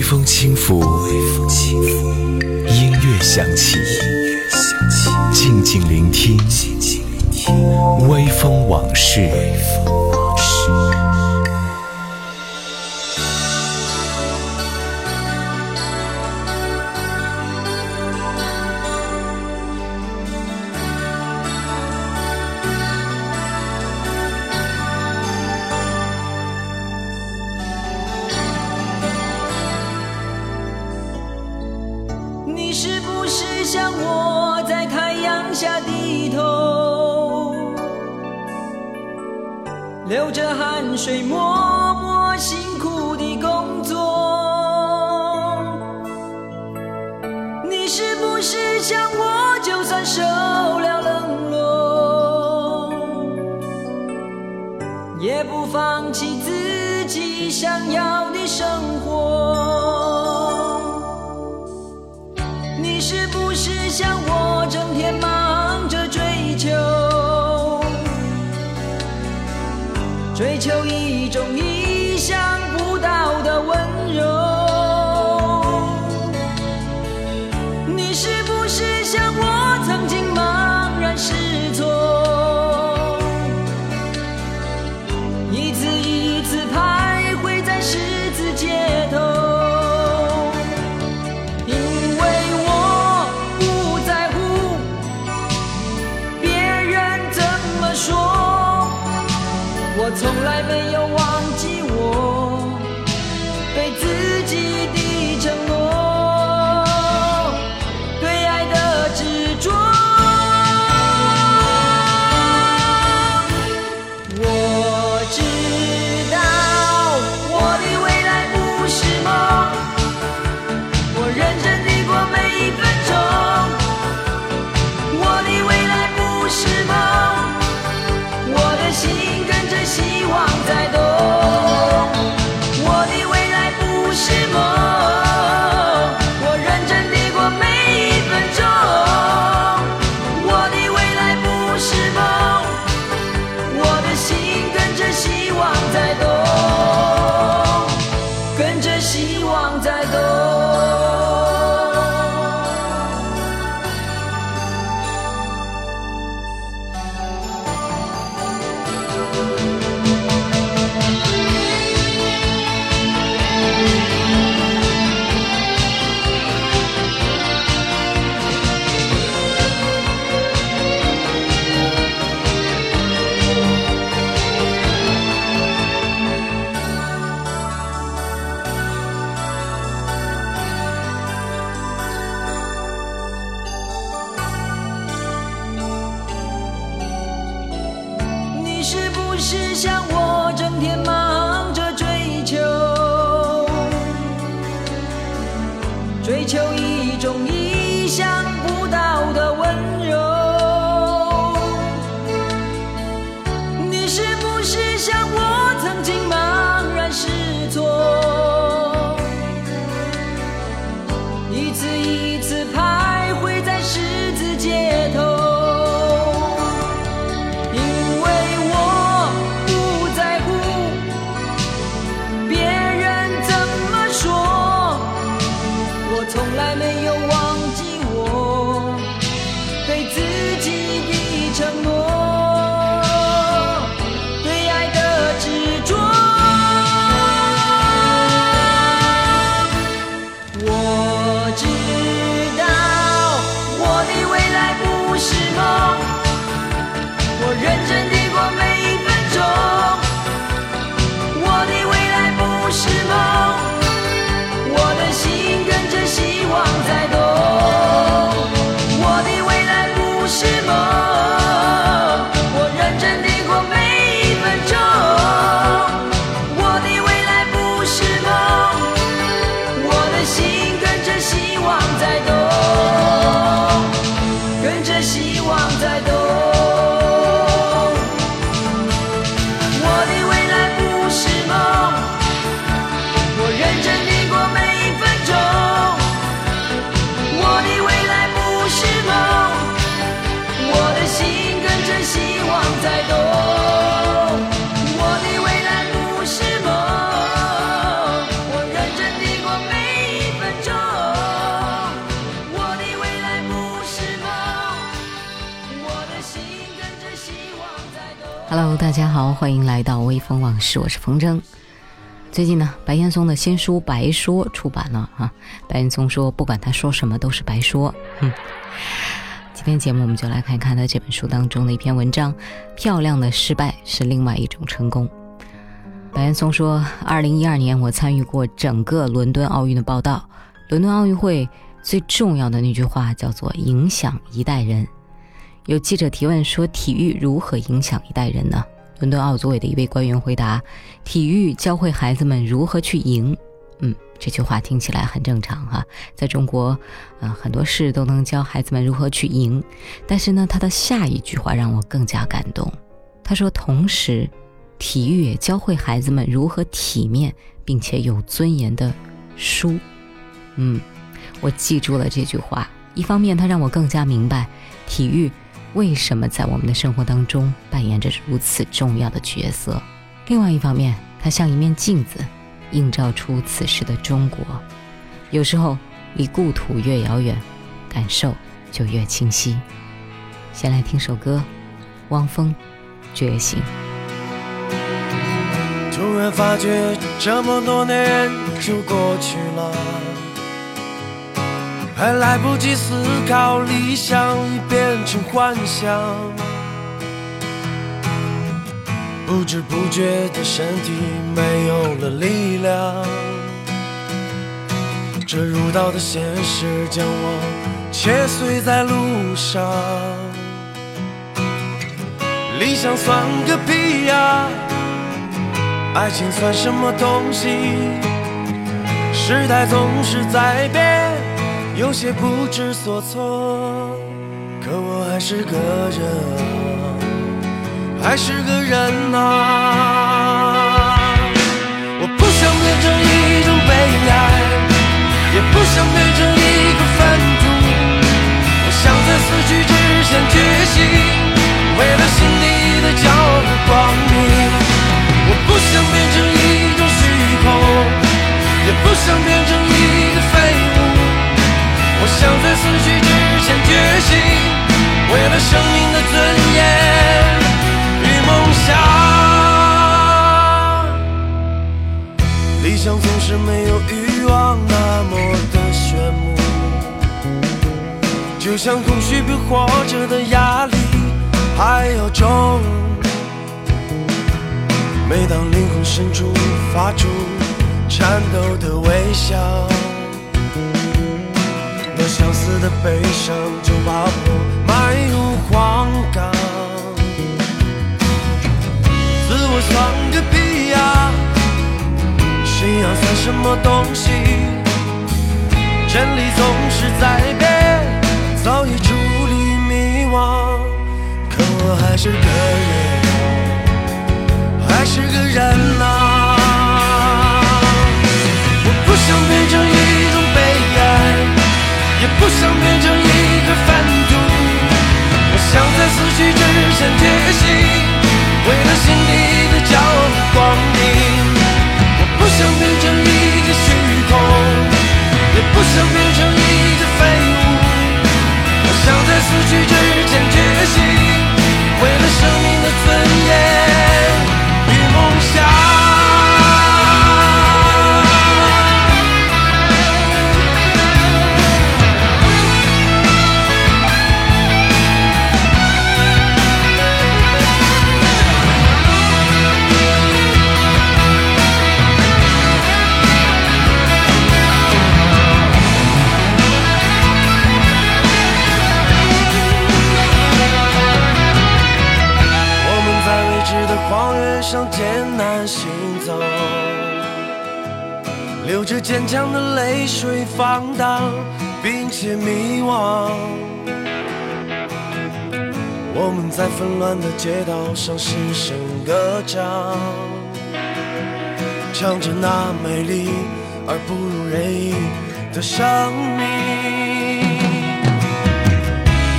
微风轻拂微风轻拂音乐响起静静聆听微风往事。Hello，大家好，欢迎来到微风往事，我是风筝。最近呢，白岩松的新书《白说》出版了啊。白岩松说，不管他说什么都是白说。哼。今天节目我们就来看看他这本书当中的一篇文章：漂亮的失败是另外一种成功。白岩松说，二零一二年我参与过整个伦敦奥运的报道。伦敦奥运会最重要的那句话叫做“影响一代人”。有记者提问说：“体育如何影响一代人呢？”伦敦奥组委的一位官员回答：“体育教会孩子们如何去赢。”嗯，这句话听起来很正常哈，在中国，呃，很多事都能教孩子们如何去赢。但是呢，他的下一句话让我更加感动。他说：“同时，体育也教会孩子们如何体面并且有尊严的输。”嗯，我记住了这句话。一方面，它让我更加明白体育。为什么在我们的生活当中扮演着如此重要的角色？另外一方面，它像一面镜子，映照出此时的中国。有时候，离故土越遥远，感受就越清晰。先来听首歌，汪峰《觉醒》。突然发觉，这么多年就过去了。还来不及思考，理想已变成幻想。不知不觉的身体没有了力量，这如刀的现实将我切碎在路上。理想算个屁呀，爱情算什么东西？时代总是在变。有些不知所措，可我还是个人啊，还是个人啊！我不想变成一种悲哀，也不想变成一个粪土。我想在死去之前觉醒，为了心底的骄傲和光明。我不想变成一种虚空，也不想变成一个废物。想在死去之前觉醒，为了生命的尊严与梦想。理想总是没有欲望那么的炫目，就像空虚比活着的压力还要重。每当灵魂深处发出颤抖的微笑。相思的悲伤就把我埋入荒港。自我算个屁呀，信仰算什么东西？真理总是在变，早已处理迷惘。可我还是个人，还是个人啊！不想变成一个贩毒，我想在死去之前觉醒，为了心底的骄傲和光明。我不想变成一只虚空，也不想并且迷惘。我们在纷乱的街道上失声歌唱，唱着那美丽而不如人意的生命。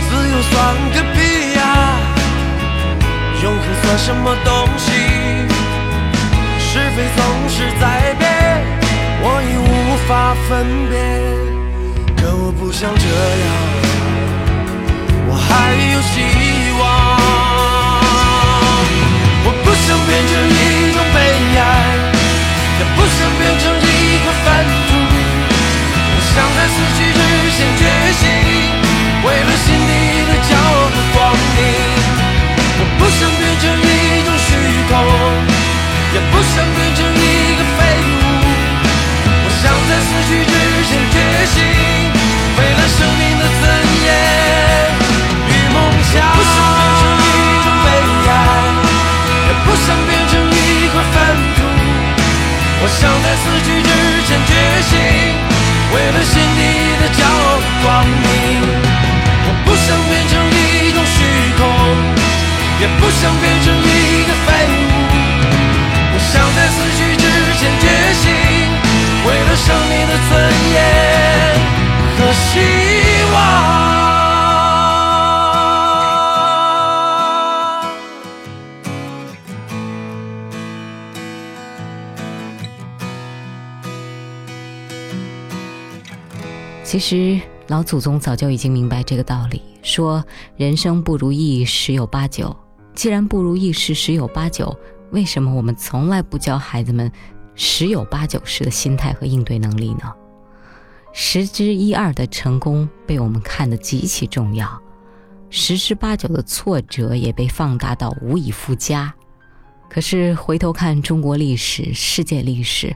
自由算个屁呀！永恒算什么东西？是非总是在变，我已无法分辨。我不想这样，我还有希想变成一个废物。我想在死去之前觉醒，为了生命的尊严和希望。其实老祖宗早就已经明白这个道理，说人生不如意十有八九。既然不如意事十有八九，为什么我们从来不教孩子们十有八九十的心态和应对能力呢？十之一二的成功被我们看得极其重要，十之八九的挫折也被放大到无以复加。可是回头看中国历史、世界历史，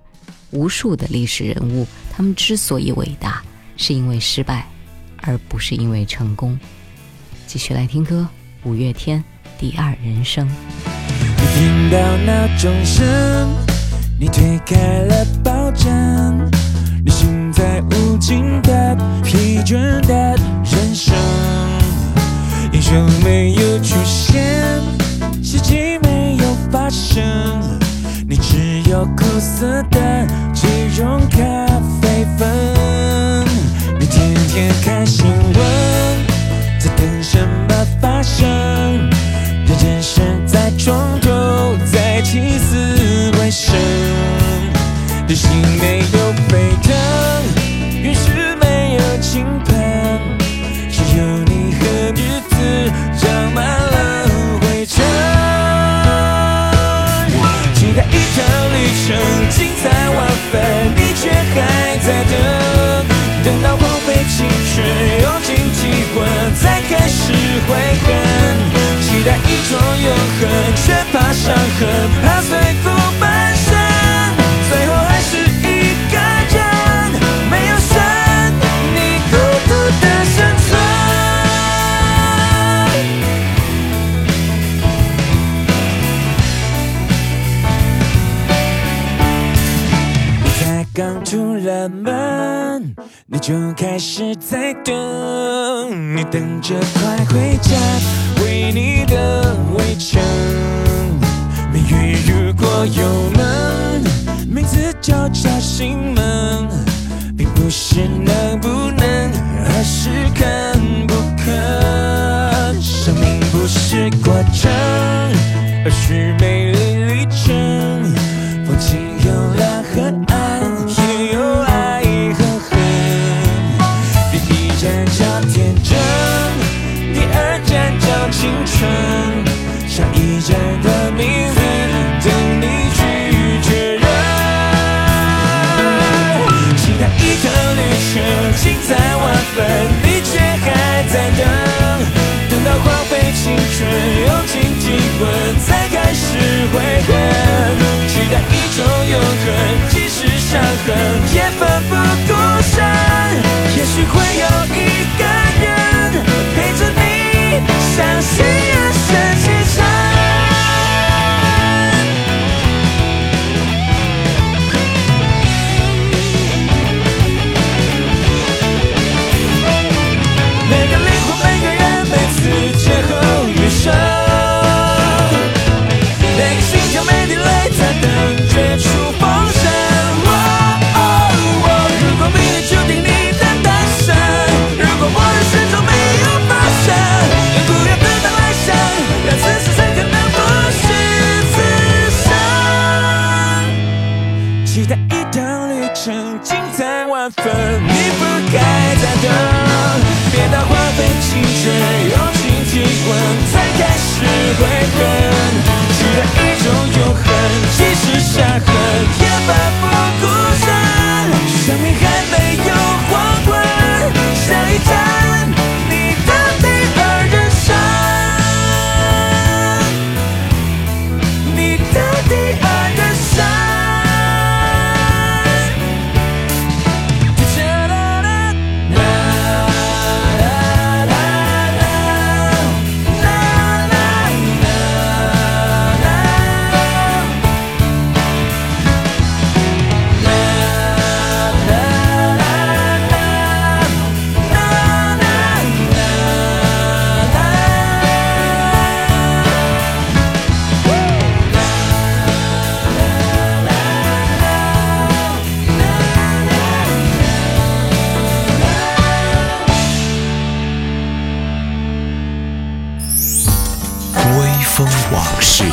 无数的历史人物，他们之所以伟大，是因为失败，而不是因为成功。继续来听歌，五月天《第二人生》。你听到闹钟声，你推开了抱枕，你醒在无尽的疲倦的人生。英雄没有出现，奇迹没有发生，你只有苦涩的即溶咖啡粉。你天天看新闻，在等什么发生？等，着快回家，为你的围城。命运如果有门，名字就叫心门，并不是能不能，而是肯不肯。生命不是过程，而是美丽旅程。风景有青春，下一站的名字等你去确认。期待一趟旅程，精彩万分，你却还在等，等到荒废青春，用尽体温，才开始悔恨。期待一种永恒，即使伤痕相信爱是往事。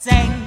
Take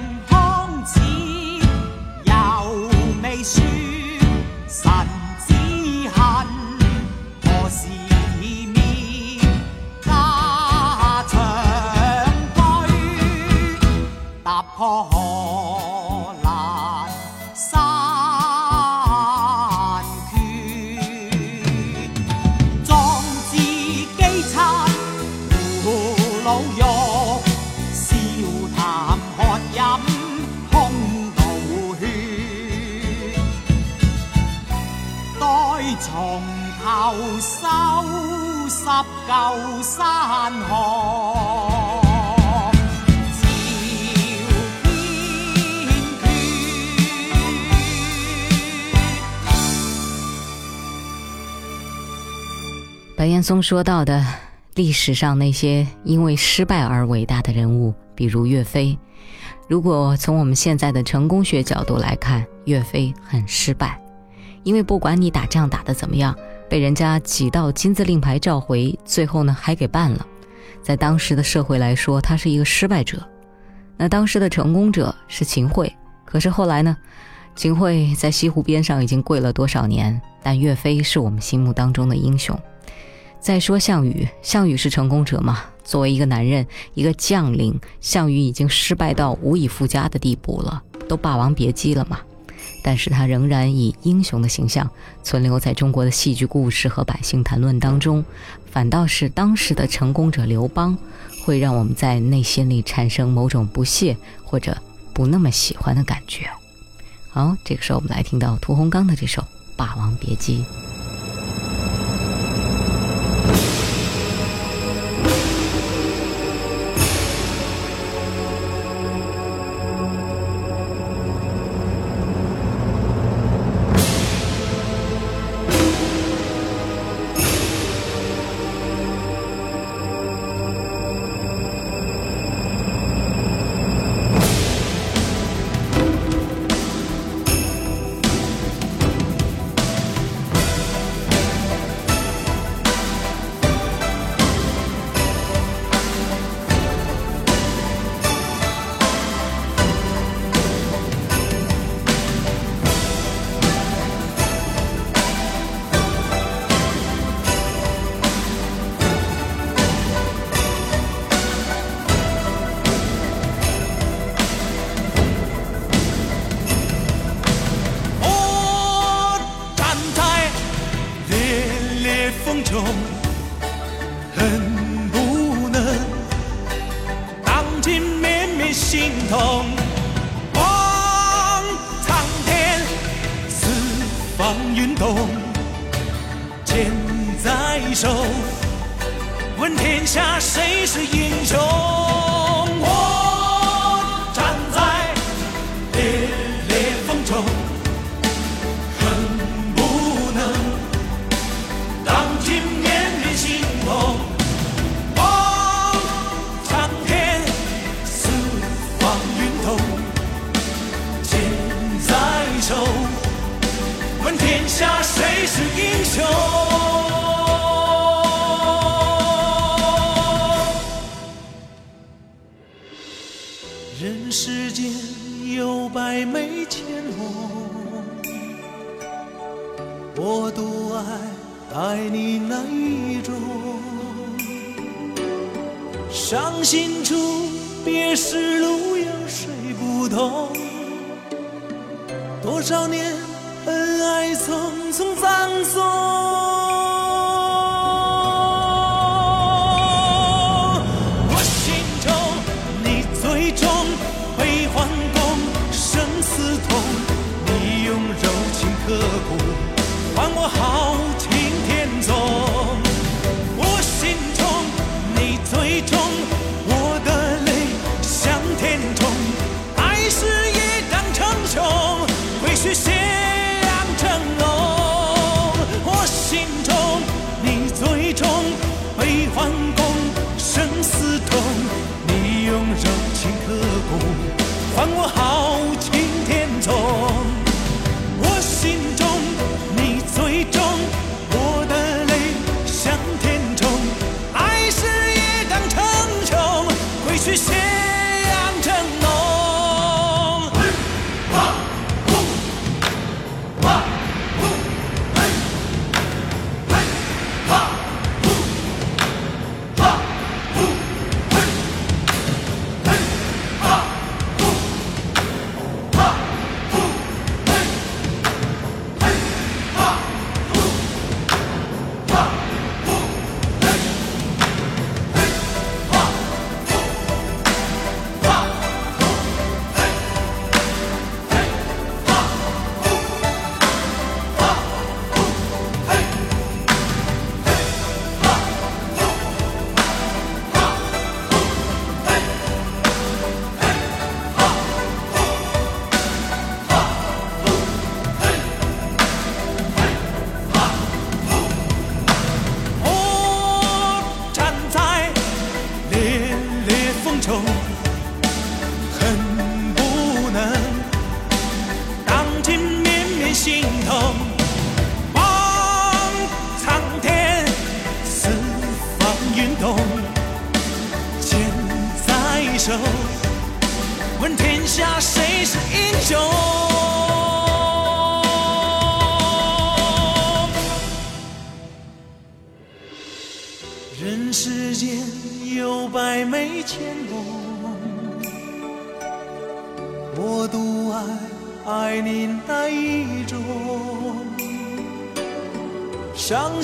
松说到的历史上那些因为失败而伟大的人物，比如岳飞。如果从我们现在的成功学角度来看，岳飞很失败，因为不管你打仗打得怎么样，被人家几道金字令牌召回，最后呢还给办了。在当时的社会来说，他是一个失败者。那当时的成功者是秦桧，可是后来呢，秦桧在西湖边上已经跪了多少年，但岳飞是我们心目当中的英雄。再说项羽，项羽是成功者嘛？作为一个男人，一个将领，项羽已经失败到无以复加的地步了，都霸王别姬了嘛。但是他仍然以英雄的形象存留在中国的戏剧故事和百姓谈论当中，反倒是当时的成功者刘邦，会让我们在内心里产生某种不屑或者不那么喜欢的感觉。好，这个时候我们来听到屠洪刚的这首《霸王别姬》。you say?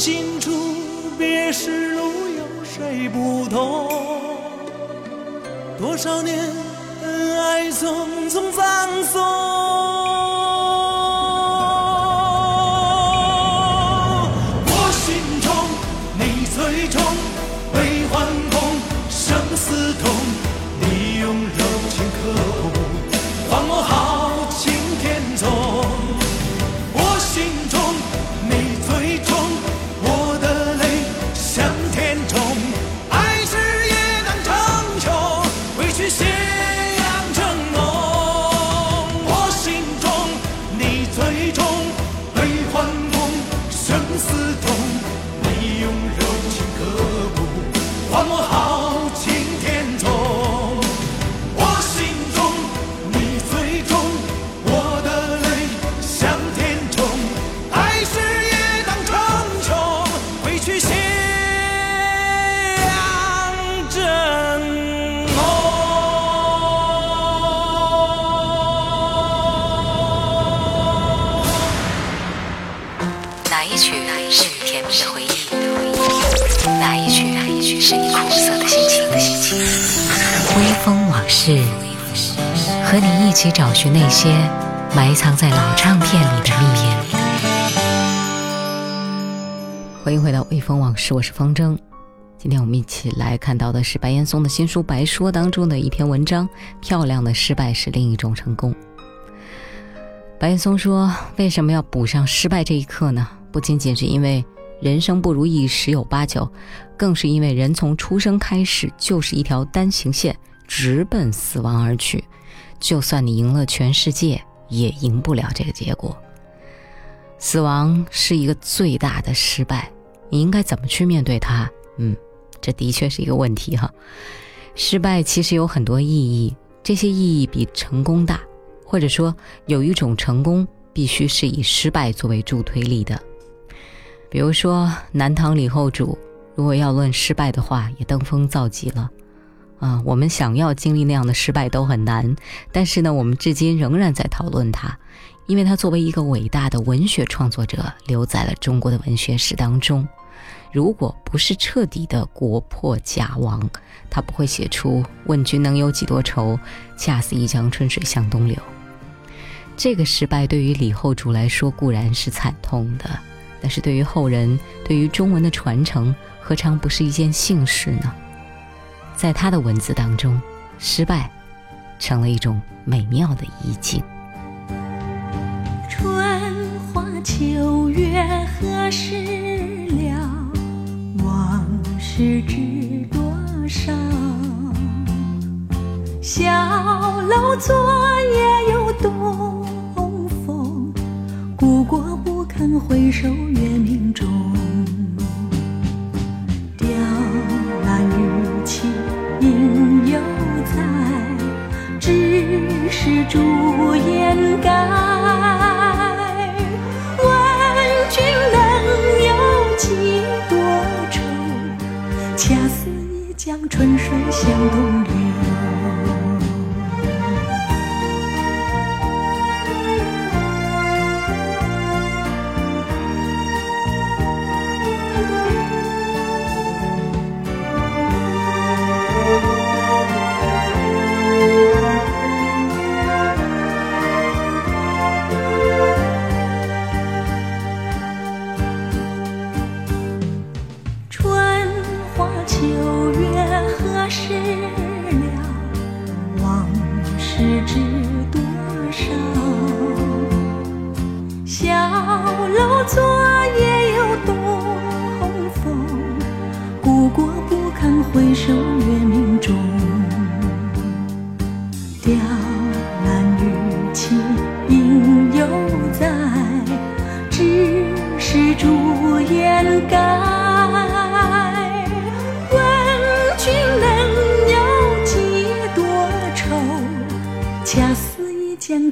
心中别时路有谁不同。多少年恩爱匆匆葬送是那些埋藏在老唱片里的秘密。欢迎回到《微风往事》，我是风筝。今天我们一起来看到的是白岩松的新书《白说》当中的一篇文章：“漂亮的失败是另一种成功。”白岩松说：“为什么要补上失败这一课呢？不仅仅是因为人生不如意十有八九，更是因为人从出生开始就是一条单行线，直奔死亡而去。就算你赢了全世界，也赢不了这个结果。死亡是一个最大的失败，你应该怎么去面对它？嗯，这的确是一个问题哈。失败其实有很多意义，这些意义比成功大。”或者说，有一种成功必须是以失败作为助推力的。比如说，南唐李后主，如果要论失败的话，也登峰造极了。啊，我们想要经历那样的失败都很难。但是呢，我们至今仍然在讨论他，因为他作为一个伟大的文学创作者，留在了中国的文学史当中。如果不是彻底的国破家亡，他不会写出“问君能有几多愁，恰似一江春水向东流”。这个失败对于李后主来说固然是惨痛的，但是对于后人，对于中文的传承，何尝不是一件幸事呢？在他的文字当中，失败成了一种美妙的意境。春花秋月何时了？往事知多少？小楼昨夜又东风，故国不堪回首月明中。在，只是朱颜改。问君能有几多愁？恰似一江春水向东流。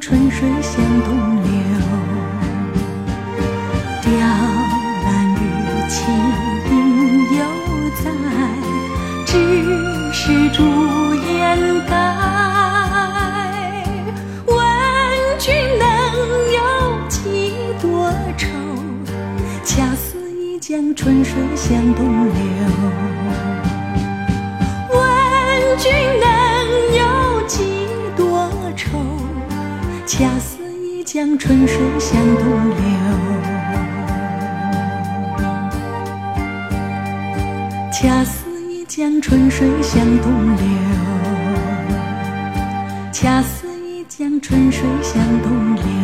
春水向东流。雕栏玉砌应犹在，只是朱颜改。问君能有几多愁？恰似一江春水向东流。一江春水向东流。恰似一江春水向东流。恰似一江春水向东流。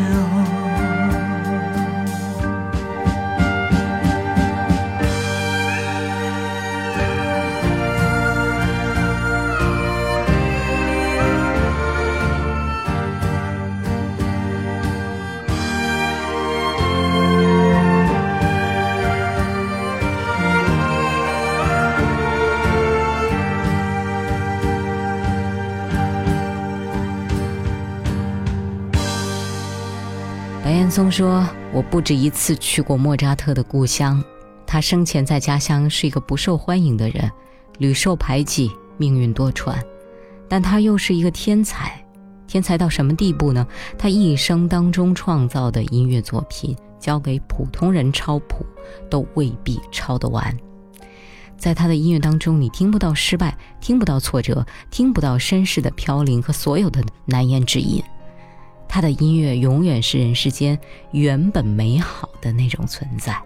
松说：“我不止一次去过莫扎特的故乡，他生前在家乡是一个不受欢迎的人，屡受排挤，命运多舛。但他又是一个天才，天才到什么地步呢？他一生当中创造的音乐作品，交给普通人抄谱，都未必抄得完。在他的音乐当中，你听不到失败，听不到挫折，听不到身世的飘零和所有的难言之隐。他的音乐永远是人世间原本美好的那种存在。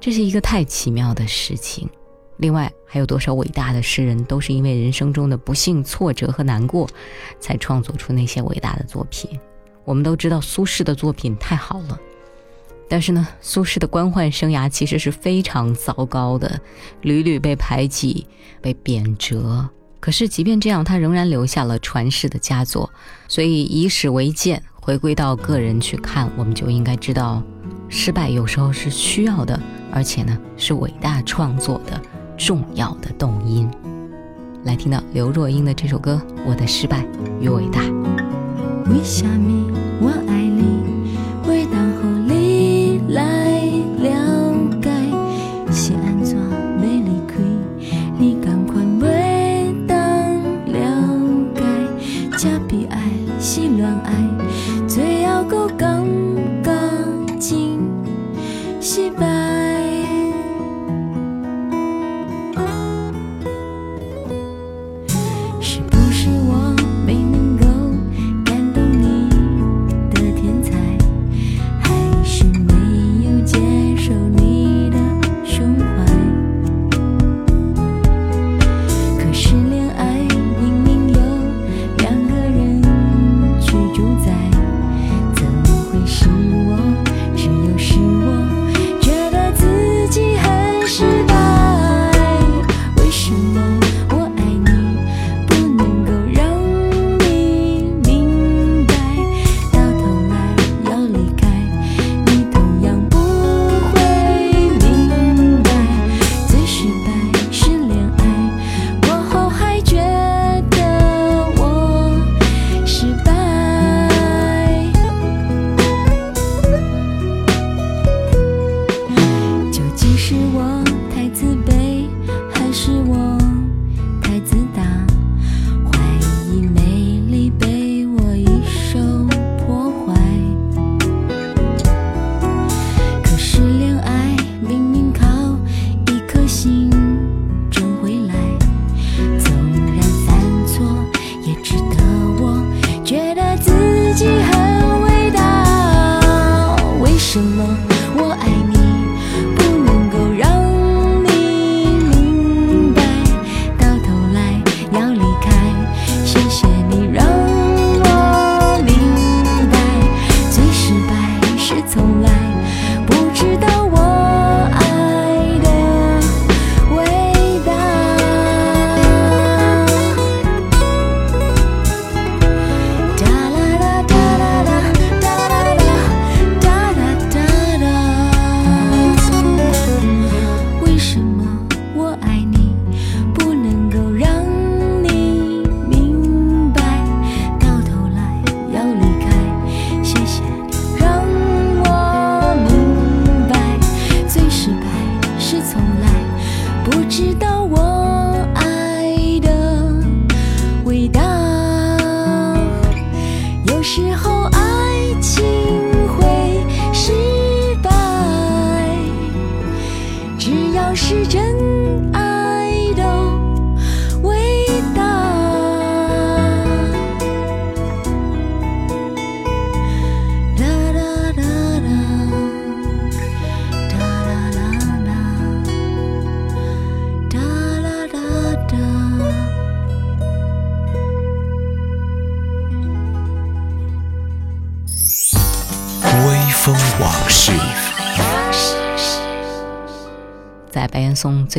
这是一个太奇妙的事情。另外，还有多少伟大的诗人都是因为人生中的不幸、挫折和难过，才创作出那些伟大的作品？我们都知道苏轼的作品太好了，但是呢，苏轼的官宦生涯其实是非常糟糕的，屡屡被排挤、被贬谪。可是，即便这样，他仍然留下了传世的佳作。所以，以史为鉴，回归到个人去看，我们就应该知道，失败有时候是需要的，而且呢，是伟大创作的。重要的动因，来听到刘若英的这首歌《我的失败与伟大》。为什么我爱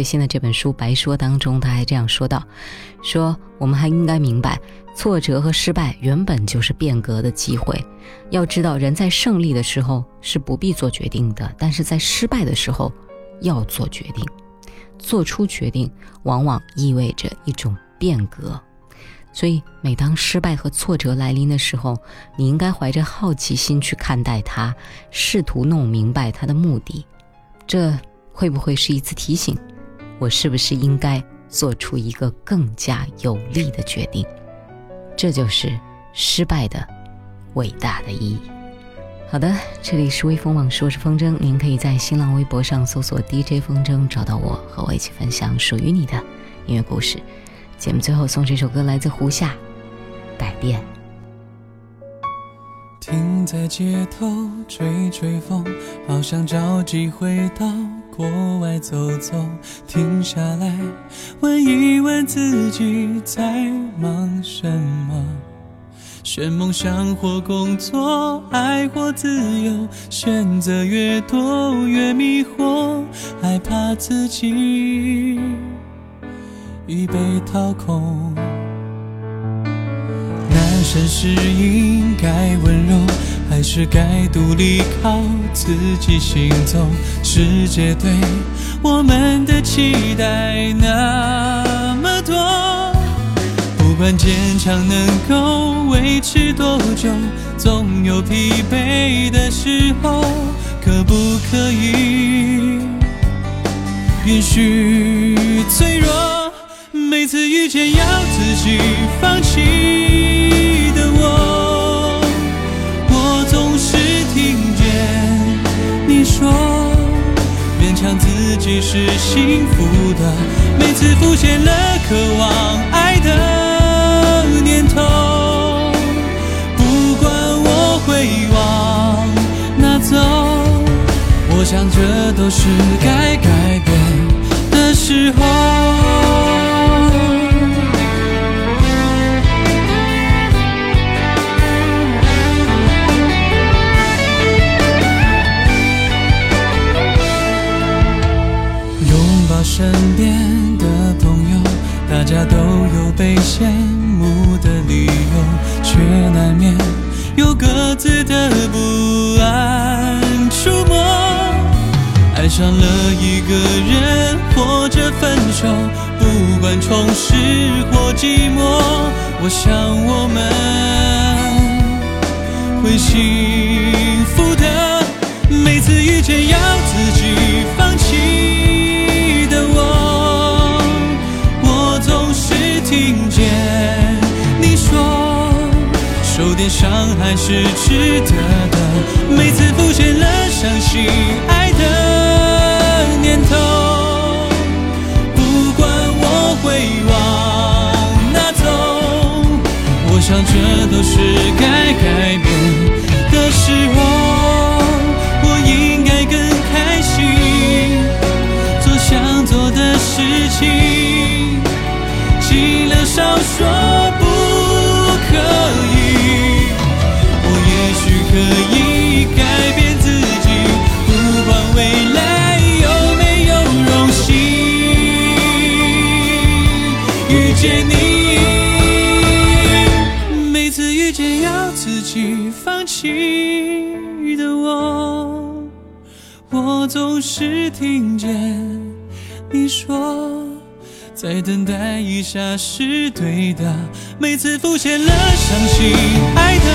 新的这本书《白说》当中，他还这样说道：“说我们还应该明白，挫折和失败原本就是变革的机会。要知道，人在胜利的时候是不必做决定的，但是在失败的时候要做决定。做出决定，往往意味着一种变革。所以，每当失败和挫折来临的时候，你应该怀着好奇心去看待它，试图弄明白它的目的。这会不会是一次提醒？我是不是应该做出一个更加有力的决定？这就是失败的伟大的意义。好的，这里是微风网，说是风筝，您可以在新浪微博上搜索 DJ 风筝找到我，和我一起分享属于你的音乐故事。节目最后送这首歌，来自胡夏，《改变》。停在街头吹吹风，好想找机会到国外走走。停下来问一问自己在忙什么，选梦想或工作，爱或自由，选择越多越迷惑，害怕自己已被掏空。男生是应该温柔，还是该独立靠自己行走？世界对我们的期待那么多，不管坚强能够维持多久，总有疲惫的时候，可不可以允许脆弱？每次遇见要自己放弃其实幸福的。每次浮现了渴望爱的念头，不管我会往哪走，我想这都是该改变的时候。身边的朋友，大家都有被羡慕的理由，却难免有各自的不安触摸。爱上了一个人或者分手，不管充实或寂寞，我想我们会幸伤还是值得的。每次浮现了伤心爱的念头，不管我会往哪走，我想这都是该改变的时候。我应该更开心，做想做的事情，尽量少说可以改变自己，不管未来有没有荣幸遇见你。每次遇见要自己放弃的我，我总是听见你说，再等待一下是对的。每次浮现了伤心爱的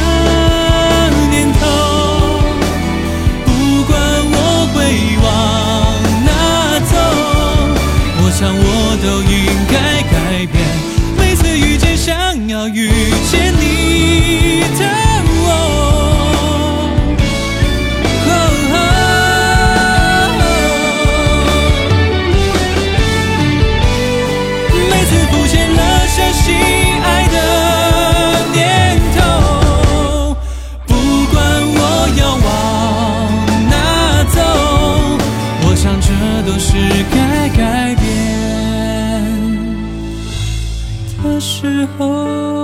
念头，不管我会往哪走，我想我都应该改变。每次遇见想要遇见你时候。